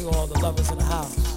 to all the lovers in the house.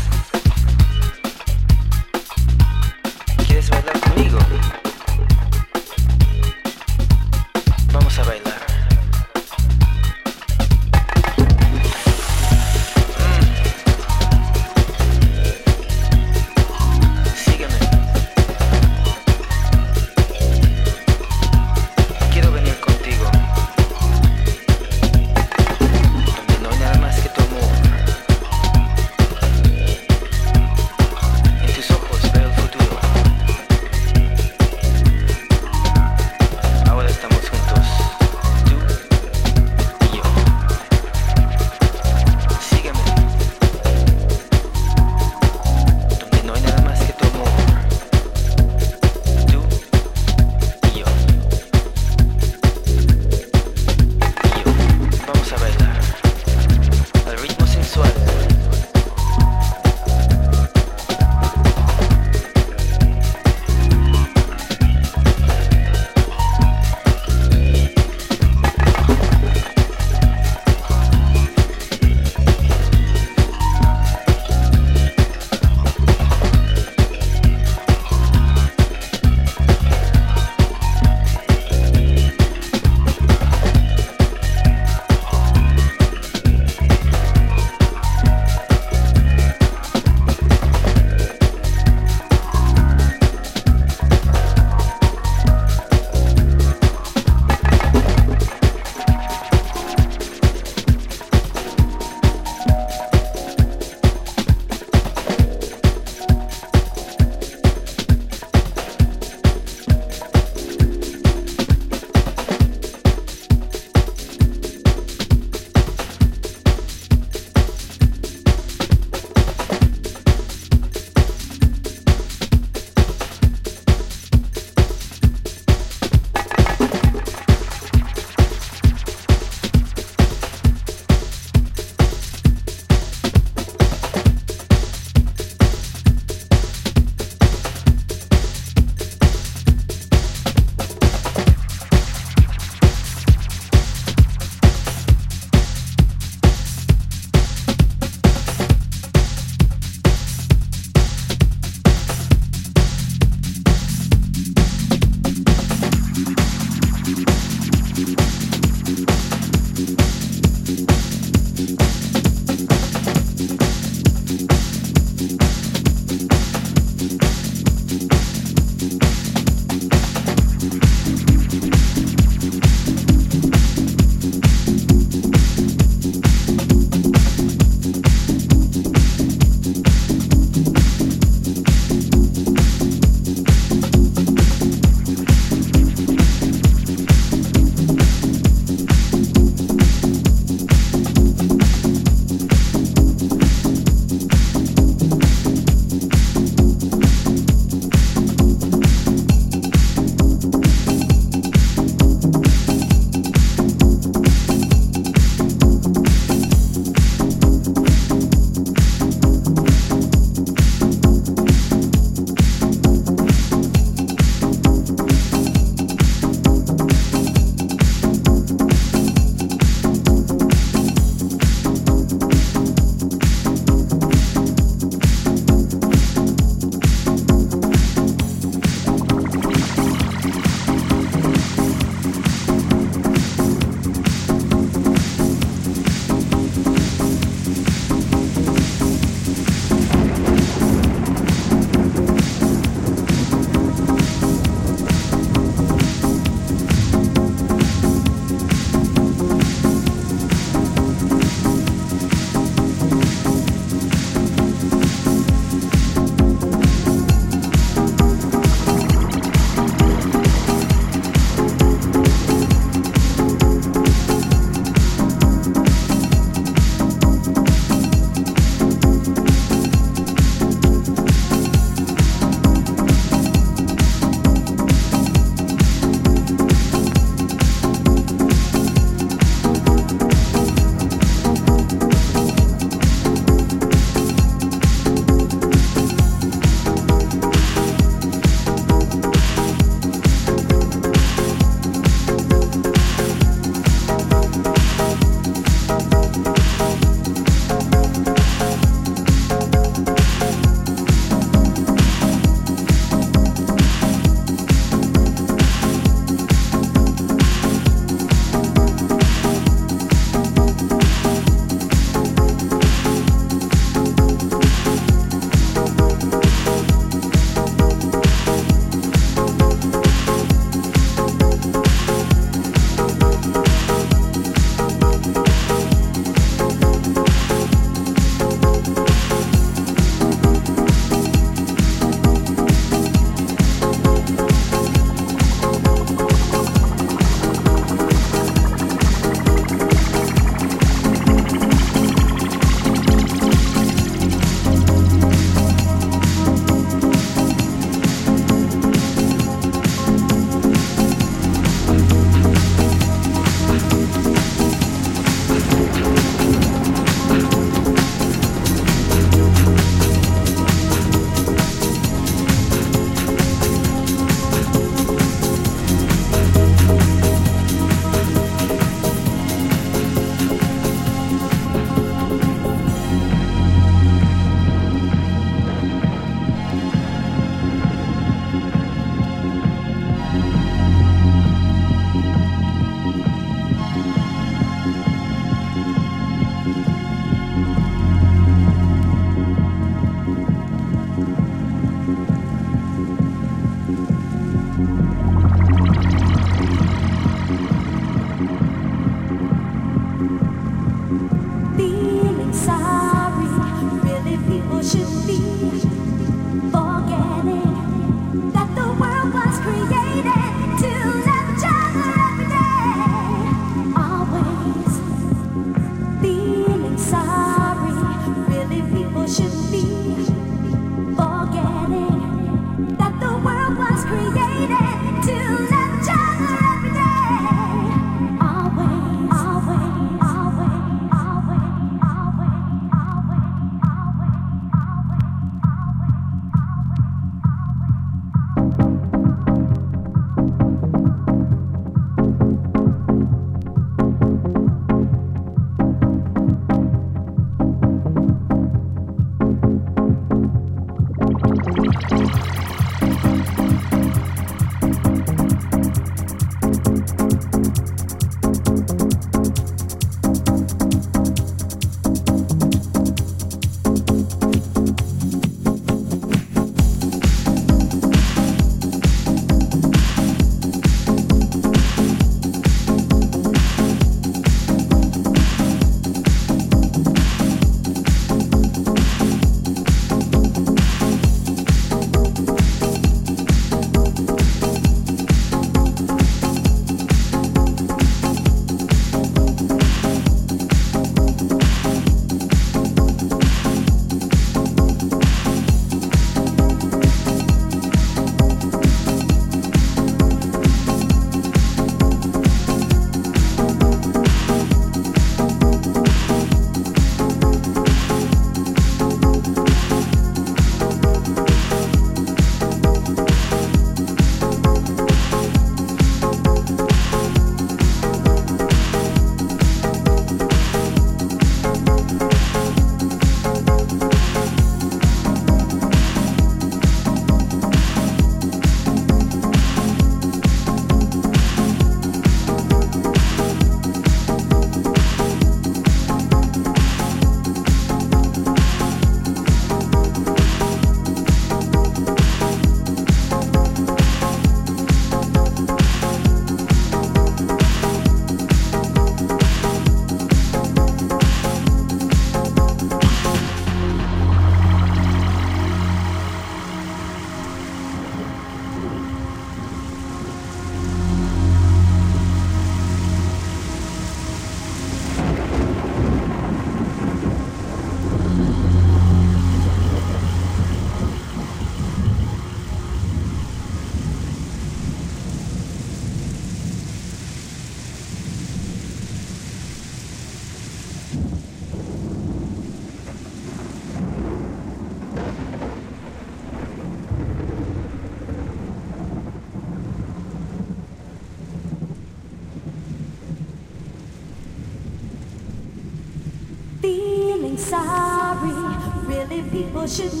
Really,